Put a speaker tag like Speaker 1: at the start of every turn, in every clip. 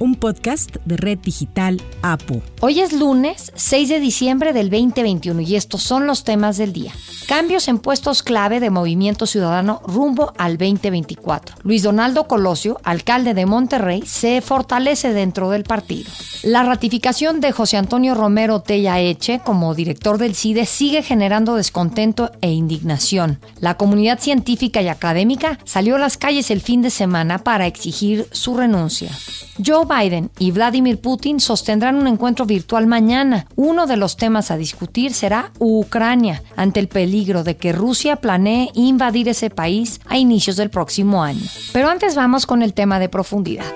Speaker 1: un podcast de Red Digital APU.
Speaker 2: Hoy es lunes 6 de diciembre del 2021 y estos son los temas del día. Cambios en puestos clave de Movimiento Ciudadano rumbo al 2024. Luis Donaldo Colosio, alcalde de Monterrey, se fortalece dentro del partido. La ratificación de José Antonio Romero Tella Eche como director del CIDE sigue generando descontento e indignación. La comunidad científica y académica salió a las calles el fin de semana para exigir su renuncia. Joe Biden y Vladimir Putin sostendrán un encuentro virtual mañana. Uno de los temas a discutir será Ucrania, ante el peligro de que Rusia planee invadir ese país a inicios del próximo año. Pero antes vamos con el tema de profundidad.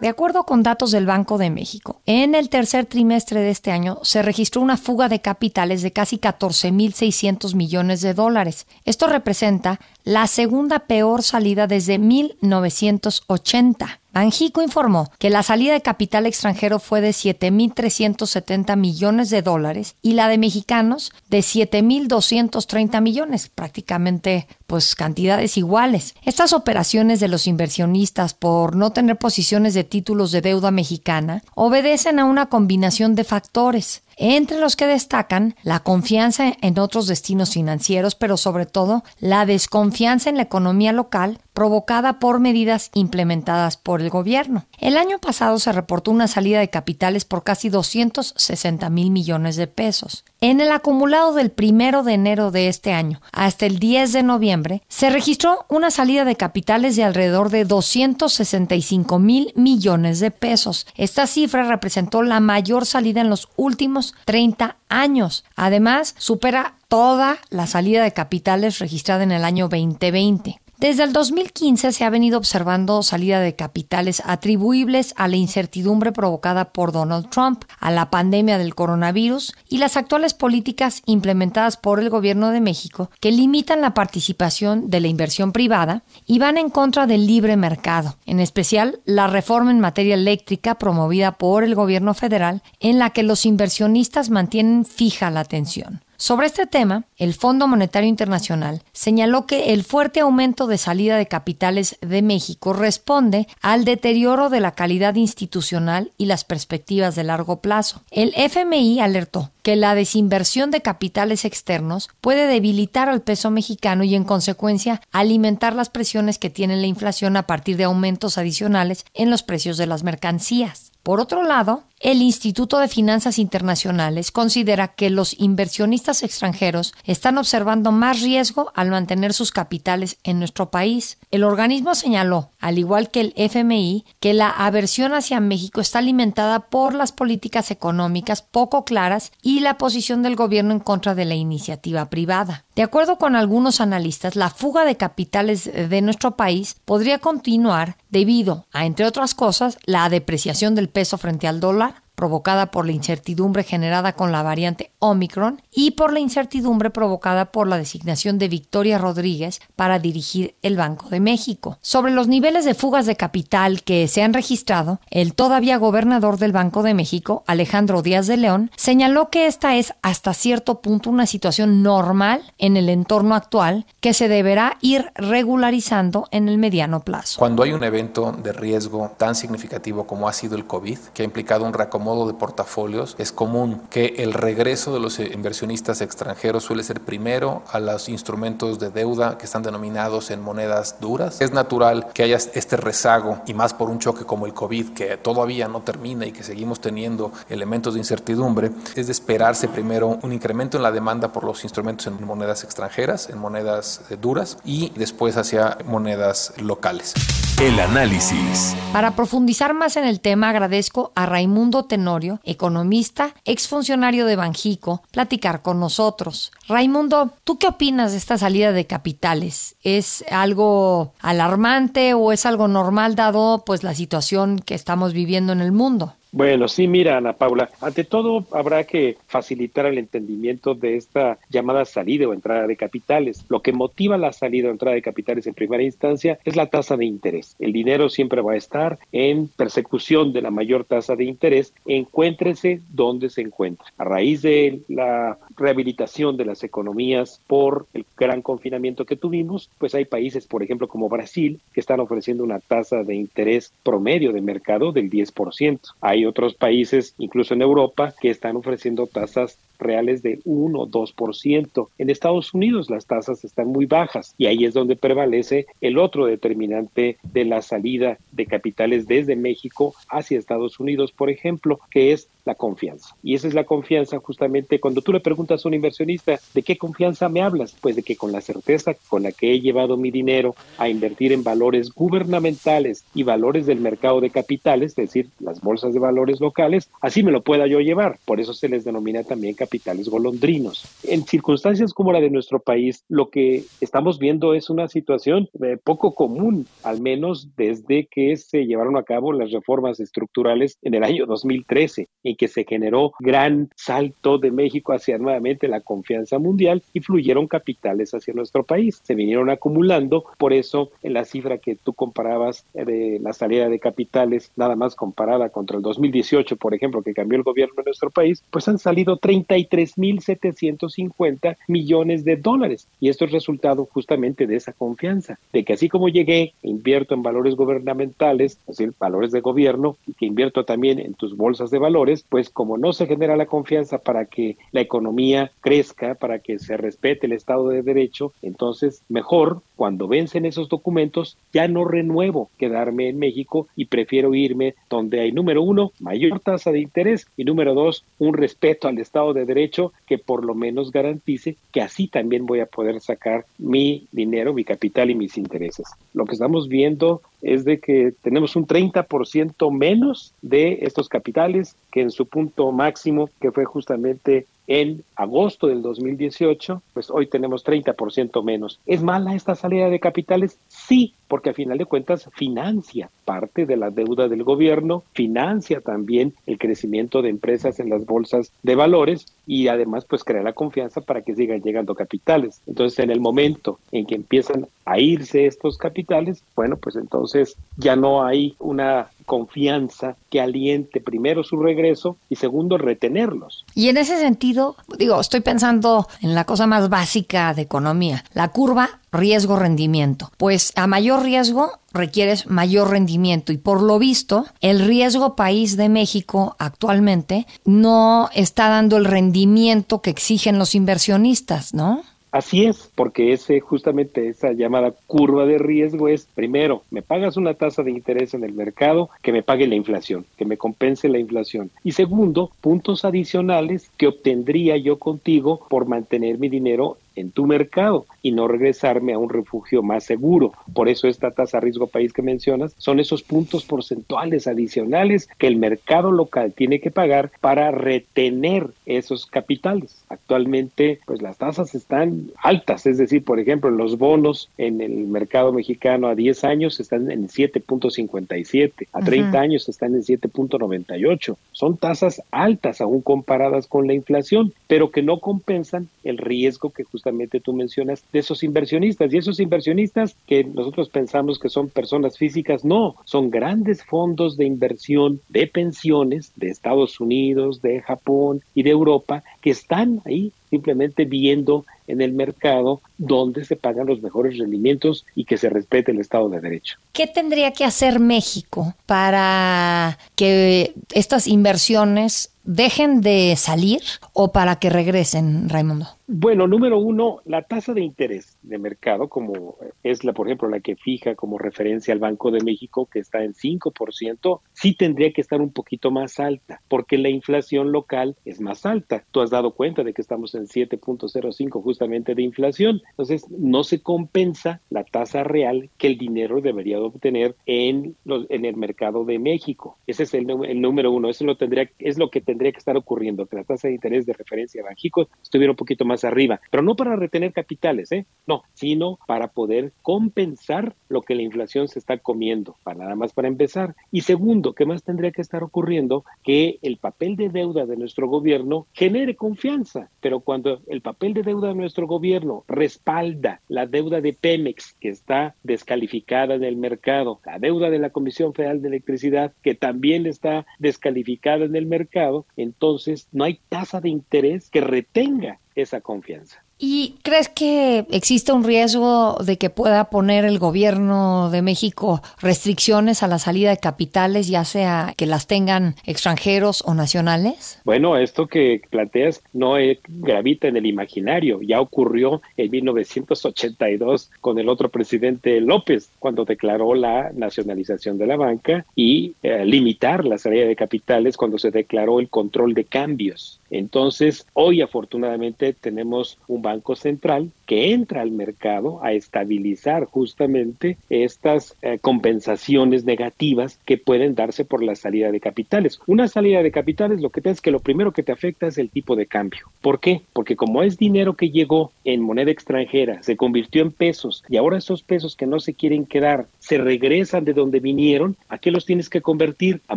Speaker 2: De acuerdo con datos del Banco de México, en el tercer trimestre de este año se registró una fuga de capitales de casi 14.600 millones de dólares. Esto representa la segunda peor salida desde 1980. Banjico informó que la salida de capital extranjero fue de 7.370 millones de dólares y la de mexicanos de 7.230 millones, prácticamente pues cantidades iguales. Estas operaciones de los inversionistas por no tener posiciones de títulos de deuda mexicana obedecen a una combinación de factores entre los que destacan la confianza en otros destinos financieros, pero sobre todo la desconfianza en la economía local provocada por medidas implementadas por el gobierno. El año pasado se reportó una salida de capitales por casi 260 mil millones de pesos. En el acumulado del primero de enero de este año hasta el 10 de noviembre, se registró una salida de capitales de alrededor de 265 mil millones de pesos. Esta cifra representó la mayor salida en los últimos 30 años. Además, supera toda la salida de capitales registrada en el año 2020. Desde el 2015 se ha venido observando salida de capitales atribuibles a la incertidumbre provocada por Donald Trump, a la pandemia del coronavirus y las actuales políticas implementadas por el gobierno de México que limitan la participación de la inversión privada y van en contra del libre mercado, en especial la reforma en materia eléctrica promovida por el gobierno federal en la que los inversionistas mantienen fija la atención. Sobre este tema, el Fondo Monetario Internacional señaló que el fuerte aumento de salida de capitales de México responde al deterioro de la calidad institucional y las perspectivas de largo plazo. El FMI alertó que la desinversión de capitales externos puede debilitar al peso mexicano y en consecuencia alimentar las presiones que tiene la inflación a partir de aumentos adicionales en los precios de las mercancías. Por otro lado, el Instituto de Finanzas Internacionales considera que los inversionistas extranjeros están observando más riesgo al mantener sus capitales en nuestro país. El organismo señaló, al igual que el FMI, que la aversión hacia México está alimentada por las políticas económicas poco claras y la posición del gobierno en contra de la iniciativa privada. De acuerdo con algunos analistas, la fuga de capitales de nuestro país podría continuar debido a, entre otras cosas, la depreciación del peso frente al dólar, provocada por la incertidumbre generada con la variante Omicron y por la incertidumbre provocada por la designación de Victoria Rodríguez para dirigir el Banco de México. Sobre los niveles de fugas de capital que se han registrado, el todavía gobernador del Banco de México, Alejandro Díaz de León, señaló que esta es hasta cierto punto una situación normal en el entorno actual que se deberá ir regularizando en el mediano plazo.
Speaker 3: Cuando hay un evento de riesgo tan significativo como ha sido el COVID, que ha implicado un reacomodo de portafolios, es común que el regreso de los inversionistas extranjeros suele ser primero a los instrumentos de deuda que están denominados en monedas duras. Es natural que haya este rezago y más por un choque como el COVID que todavía no termina y que seguimos teniendo elementos de incertidumbre, es de esperarse primero un incremento en la demanda por los instrumentos en monedas extranjeras, en monedas eh, duras y después hacia monedas locales.
Speaker 4: El análisis.
Speaker 2: Para profundizar más en el tema, agradezco a Raimundo Tenorio, economista, exfuncionario de Banjico, platicar con nosotros. Raimundo, ¿tú qué opinas de esta salida de capitales? ¿Es algo alarmante o es algo normal dado pues la situación que estamos viviendo en el mundo?
Speaker 5: Bueno, sí, mira, Ana Paula, ante todo habrá que facilitar el entendimiento de esta llamada salida o entrada de capitales. Lo que motiva la salida o entrada de capitales en primera instancia es la tasa de interés. El dinero siempre va a estar en persecución de la mayor tasa de interés, encuéntrese donde se encuentre. A raíz de la rehabilitación de las economías por el gran confinamiento que tuvimos, pues hay países, por ejemplo, como Brasil, que están ofreciendo una tasa de interés promedio de mercado del 10%. Hay otros países, incluso en Europa, que están ofreciendo tasas reales de 1 o 2%. En Estados Unidos las tasas están muy bajas y ahí es donde prevalece el otro determinante de la salida de capitales desde México hacia Estados Unidos, por ejemplo, que es la confianza. Y esa es la confianza justamente cuando tú le preguntas a un inversionista, ¿de qué confianza me hablas? Pues de que con la certeza con la que he llevado mi dinero a invertir en valores gubernamentales y valores del mercado de capitales, es decir, las bolsas de valores locales, así me lo pueda yo llevar. Por eso se les denomina también capitales golondrinos. En circunstancias como la de nuestro país, lo que estamos viendo es una situación eh, poco común, al menos desde que se llevaron a cabo las reformas estructurales en el año 2013, en que se generó gran salto de México hacia nuevamente la confianza mundial y fluyeron capitales hacia nuestro país. Se vinieron acumulando, por eso en la cifra que tú comparabas de la salida de capitales, nada más comparada contra el 2018, por ejemplo, que cambió el gobierno de nuestro país, pues han salido 33.750 millones de dólares. Y esto es resultado justamente de esa confianza, de que así como llegué, invierto en valores gubernamentales, es decir, valores de gobierno, y que invierto también en tus bolsas de valores, pues como no se genera la confianza para que la economía crezca, para que se respete el Estado de Derecho, entonces mejor cuando vencen esos documentos ya no renuevo quedarme en México y prefiero irme donde hay número uno, mayor tasa de interés y número dos, un respeto al Estado de Derecho que por lo menos garantice que así también voy a poder sacar mi dinero, mi capital y mis intereses. Lo que estamos viendo es de que tenemos un 30% menos de estos capitales que en su punto máximo, que fue justamente en agosto del 2018, pues hoy tenemos 30% menos. ¿Es mala esta salida de capitales? Sí, porque a final de cuentas financia parte de la deuda del gobierno, financia también el crecimiento de empresas en las bolsas de valores y además pues crea la confianza para que sigan llegando capitales. Entonces en el momento en que empiezan a irse estos capitales, bueno pues entonces ya no hay una confianza que aliente primero su regreso y segundo retenerlos.
Speaker 2: Y en ese sentido, digo, estoy pensando en la cosa más básica de economía, la curva riesgo-rendimiento. Pues a mayor riesgo requieres mayor rendimiento y por lo visto el riesgo país de México actualmente no está dando el rendimiento que exigen los inversionistas, ¿no?
Speaker 5: Así es, porque ese justamente esa llamada curva de riesgo es primero, me pagas una tasa de interés en el mercado que me pague la inflación, que me compense la inflación. Y segundo, puntos adicionales que obtendría yo contigo por mantener mi dinero en tu mercado y no regresarme a un refugio más seguro. Por eso esta tasa riesgo país que mencionas son esos puntos porcentuales adicionales que el mercado local tiene que pagar para retener esos capitales. Actualmente, pues las tasas están altas, es decir, por ejemplo, los bonos en el mercado mexicano a 10 años están en 7.57, a 30 años están en 7.98. Son tasas altas aún comparadas con la inflación, pero que no compensan el riesgo que justamente tú mencionas de esos inversionistas. Y esos inversionistas que nosotros pensamos que son personas físicas, no, son grandes fondos de inversión de pensiones de Estados Unidos, de Japón y de Europa que están ahí simplemente viendo en el mercado donde se pagan los mejores rendimientos y que se respete el Estado de Derecho.
Speaker 2: ¿Qué tendría que hacer México para que estas inversiones dejen de salir o para que regresen, Raimundo?
Speaker 5: Bueno, número uno, la tasa de interés de mercado, como es la, por ejemplo, la que fija como referencia al Banco de México, que está en 5%, sí tendría que estar un poquito más alta, porque la inflación local es más alta. Tú has dado cuenta de que estamos en 7.05 justamente de inflación. Entonces, no se compensa la tasa real que el dinero debería obtener en, los, en el mercado de México. Ese es el, número uno. Eso lo tendría, es lo que tendría que estar ocurriendo, que la tasa de interés de referencia de México estuviera un poquito más arriba, pero no para retener capitales, ¿eh? No, sino para poder compensar lo que la inflación se está comiendo, para nada más para empezar. Y segundo, ¿qué más tendría que estar ocurriendo? Que el papel de deuda de nuestro gobierno genere confianza, pero cuando el papel de deuda de nuestro gobierno respalda la deuda de Pemex, que está descalificada en el mercado, la deuda de la Comisión Federal de Electricidad, que también está descalificada en el mercado, entonces no hay tasa de interés que retenga esa confianza.
Speaker 2: ¿Y crees que existe un riesgo de que pueda poner el gobierno de México restricciones a la salida de capitales, ya sea que las tengan extranjeros o nacionales?
Speaker 5: Bueno, esto que planteas no gravita en el imaginario. Ya ocurrió en 1982 con el otro presidente López, cuando declaró la nacionalización de la banca y eh, limitar la salida de capitales cuando se declaró el control de cambios. Entonces, hoy afortunadamente tenemos un Banco Central que entra al mercado a estabilizar justamente estas eh, compensaciones negativas que pueden darse por la salida de capitales. Una salida de capitales lo que te es que lo primero que te afecta es el tipo de cambio. ¿Por qué? Porque como es dinero que llegó en moneda extranjera, se convirtió en pesos y ahora esos pesos que no se quieren quedar se regresan de donde vinieron, ¿a qué los tienes que convertir? A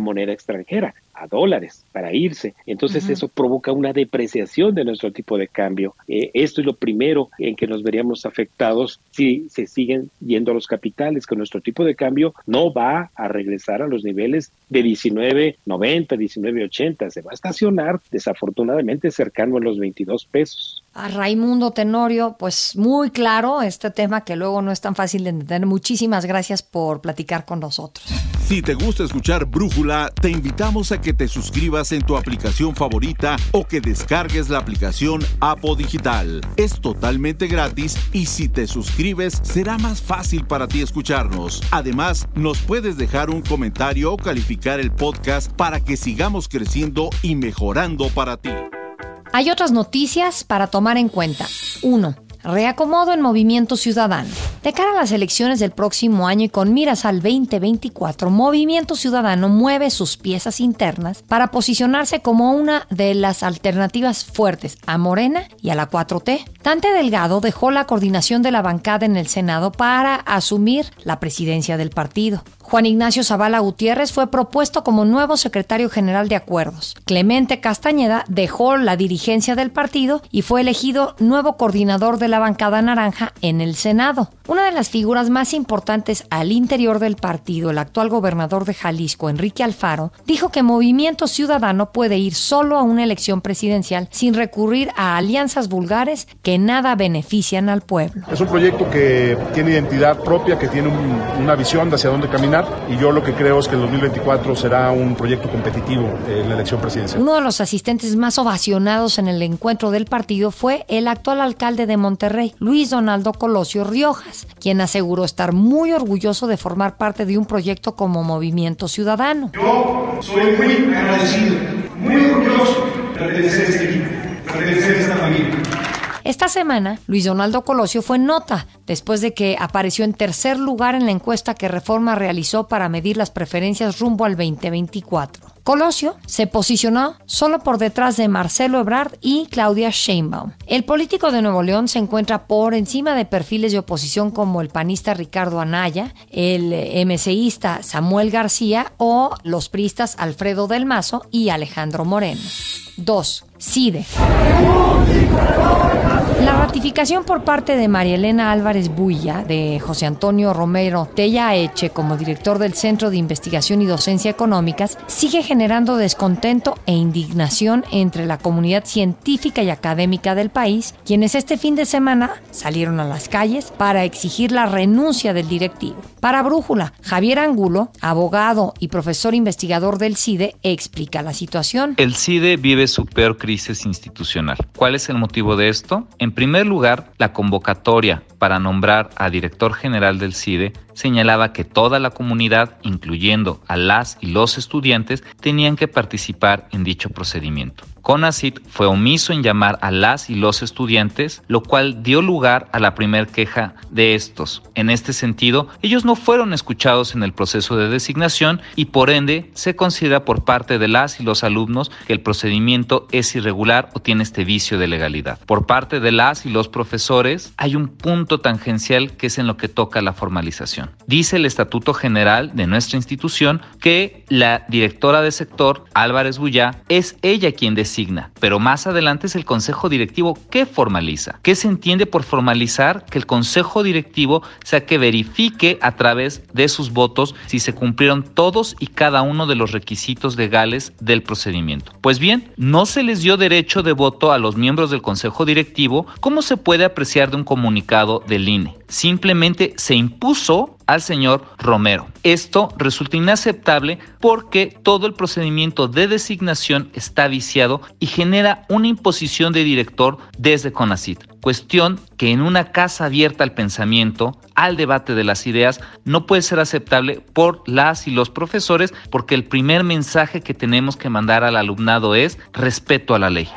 Speaker 5: moneda extranjera a dólares para irse. Entonces eso provoca una depreciación de nuestro tipo de cambio. Eh, esto lo primero en que nos veríamos afectados si se siguen yendo a los capitales, que nuestro tipo de cambio no va a regresar a los niveles de 19.90, 19.80, se va a estacionar desafortunadamente cercano a los 22 pesos.
Speaker 2: A Raimundo Tenorio, pues muy claro este tema que luego no es tan fácil de entender. Muchísimas gracias por platicar con nosotros.
Speaker 4: Si te gusta escuchar Brújula, te invitamos a que te suscribas en tu aplicación favorita o que descargues la aplicación Apo Digital. Es totalmente gratis y si te suscribes será más fácil para ti escucharnos. Además, nos puedes dejar un comentario o calificar el podcast para que sigamos creciendo y mejorando para ti.
Speaker 2: Hay otras noticias para tomar en cuenta. 1. Reacomodo en Movimiento Ciudadano. De cara a las elecciones del próximo año y con miras al 2024, Movimiento Ciudadano mueve sus piezas internas para posicionarse como una de las alternativas fuertes a Morena y a la 4T. Dante Delgado dejó la coordinación de la bancada en el Senado para asumir la presidencia del partido. Juan Ignacio Zavala Gutiérrez fue propuesto como nuevo secretario general de acuerdos. Clemente Castañeda dejó la dirigencia del partido y fue elegido nuevo coordinador de la bancada naranja en el Senado. Una de las figuras más importantes al interior del partido, el actual gobernador de Jalisco, Enrique Alfaro, dijo que Movimiento Ciudadano puede ir solo a una elección presidencial sin recurrir a alianzas vulgares que nada benefician al pueblo.
Speaker 6: Es un proyecto que tiene identidad propia, que tiene una visión de hacia dónde caminar y yo lo que creo es que el 2024 será un proyecto competitivo en la elección presidencial.
Speaker 2: Uno de los asistentes más ovacionados en el encuentro del partido fue el actual alcalde de Monterrey, Luis Donaldo Colosio Riojas, quien aseguró estar muy orgulloso de formar parte de un proyecto como Movimiento Ciudadano.
Speaker 7: Yo soy muy agradecido, muy orgulloso de pertenecer a este equipo, pertenecer a esta familia.
Speaker 2: Esta semana, Luis Donaldo Colosio fue nota después de que apareció en tercer lugar en la encuesta que Reforma realizó para medir las preferencias rumbo al 2024. Colosio se posicionó solo por detrás de Marcelo Ebrard y Claudia Sheinbaum. El político de Nuevo León se encuentra por encima de perfiles de oposición como el panista Ricardo Anaya, el MCIsta Samuel García o los priistas Alfredo del Mazo y Alejandro Moreno. 2. CIDE. La ratificación por parte de María Elena Álvarez Builla, de José Antonio Romero Tella Eche como director del Centro de Investigación y Docencia Económicas sigue generando descontento e indignación entre la comunidad científica y académica del país, quienes este fin de semana salieron a las calles para exigir la renuncia del directivo. Para Brújula, Javier Angulo, abogado y profesor investigador del CIDE, explica la situación.
Speaker 8: El CIDE vive su peor institucional. ¿Cuál es el motivo de esto? En primer lugar, la convocatoria para nombrar a director general del CIDE señalaba que toda la comunidad, incluyendo a las y los estudiantes, tenían que participar en dicho procedimiento. CONACIT fue omiso en llamar a las y los estudiantes, lo cual dio lugar a la primera queja de estos. En este sentido, ellos no fueron escuchados en el proceso de designación y por ende se considera por parte de las y los alumnos que el procedimiento es irregular o tiene este vicio de legalidad. Por parte de las y los profesores hay un punto tangencial que es en lo que toca la formalización. Dice el Estatuto General de nuestra institución que la directora de sector, Álvarez Bullá, es ella quien designa, pero más adelante es el Consejo Directivo que formaliza. ¿Qué se entiende por formalizar? Que el Consejo Directivo sea que verifique a través de sus votos si se cumplieron todos y cada uno de los requisitos legales del procedimiento. Pues bien, no se les dio derecho de voto a los miembros del Consejo Directivo, como se puede apreciar de un comunicado del INE. Simplemente se impuso al señor Romero. Esto resulta inaceptable porque todo el procedimiento de designación está viciado y genera una imposición de director desde CONACIT, cuestión que en una casa abierta al pensamiento, al debate de las ideas, no puede ser aceptable por las y los profesores porque el primer mensaje que tenemos que mandar al alumnado es respeto a la ley.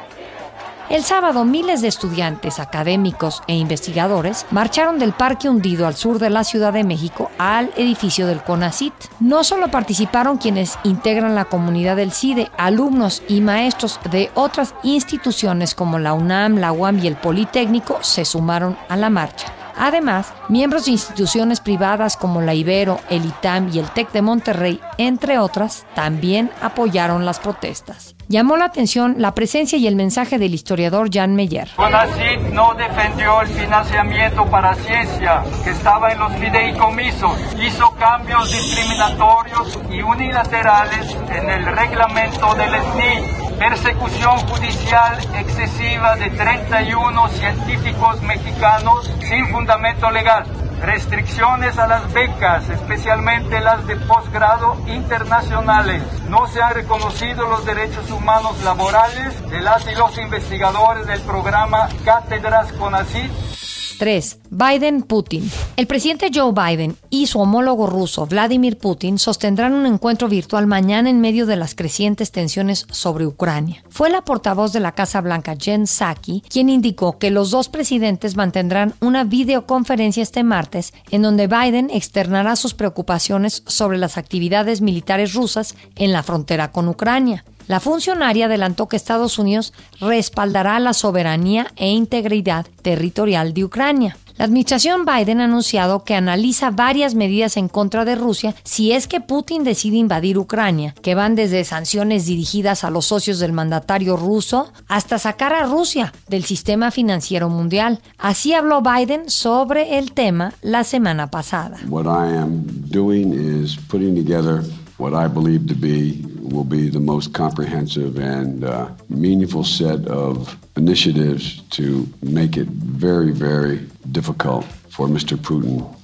Speaker 2: El sábado miles de estudiantes, académicos e investigadores marcharon del Parque Hundido al sur de la Ciudad de México al edificio del CONACIT. No solo participaron quienes integran la comunidad del CIDE, alumnos y maestros de otras instituciones como la UNAM, la UAM y el Politécnico se sumaron a la marcha. Además, miembros de instituciones privadas como la Ibero, el ITAM y el TEC de Monterrey, entre otras, también apoyaron las protestas. Llamó la atención la presencia y el mensaje del historiador Jan Meyer.
Speaker 9: CONACYT no defendió el financiamiento para ciencia que estaba en los fideicomisos, hizo cambios discriminatorios y unilaterales en el reglamento del SNI, persecución judicial excesiva de 31 científicos mexicanos sin fundamento legal restricciones a las becas, especialmente las de posgrado internacionales. No se han reconocido los derechos humanos laborales de las y los investigadores del programa Cátedras CONACYT
Speaker 2: 3. Biden-Putin. El presidente Joe Biden y su homólogo ruso Vladimir Putin sostendrán un encuentro virtual mañana en medio de las crecientes tensiones sobre Ucrania. Fue la portavoz de la Casa Blanca Jen Psaki quien indicó que los dos presidentes mantendrán una videoconferencia este martes en donde Biden externará sus preocupaciones sobre las actividades militares rusas en la frontera con Ucrania. La funcionaria adelantó que Estados Unidos respaldará la soberanía e integridad territorial de Ucrania. La administración Biden ha anunciado que analiza varias medidas en contra de Rusia si es que Putin decide invadir Ucrania, que van desde sanciones dirigidas a los socios del mandatario ruso hasta sacar a Rusia del sistema financiero mundial. Así habló Biden sobre el tema la semana pasada.
Speaker 10: What I am doing is putting together what I believe to be will be the most comprehensive and uh, meaningful set of initiatives to make it very, very difficult for Mr. Putin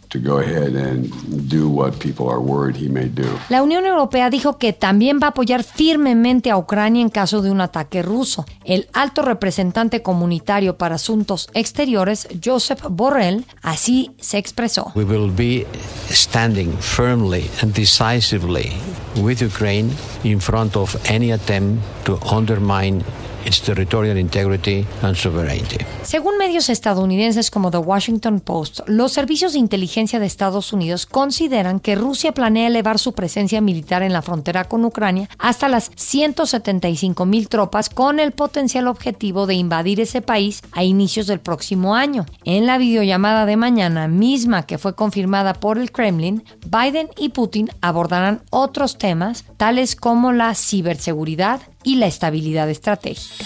Speaker 2: La Unión Europea dijo que también va a apoyar firmemente a Ucrania en caso de un ataque ruso. El alto representante comunitario para asuntos exteriores, Joseph Borrell, así se expresó.
Speaker 11: We will be standing firmly and decisively with Ukraine in front of any attempt to undermine its territorial integrity and sovereignty.
Speaker 2: Según medios estadounidenses como The Washington Post, los servicios de inteligencia de Estados Unidos consideran que Rusia planea elevar su presencia militar en la frontera con Ucrania hasta las 175 mil tropas con el potencial objetivo de invadir ese país a inicios del próximo año. En la videollamada de mañana misma que fue confirmada por el Kremlin, Biden y Putin abordarán otros temas tales como la ciberseguridad, y la estabilidad estratégica.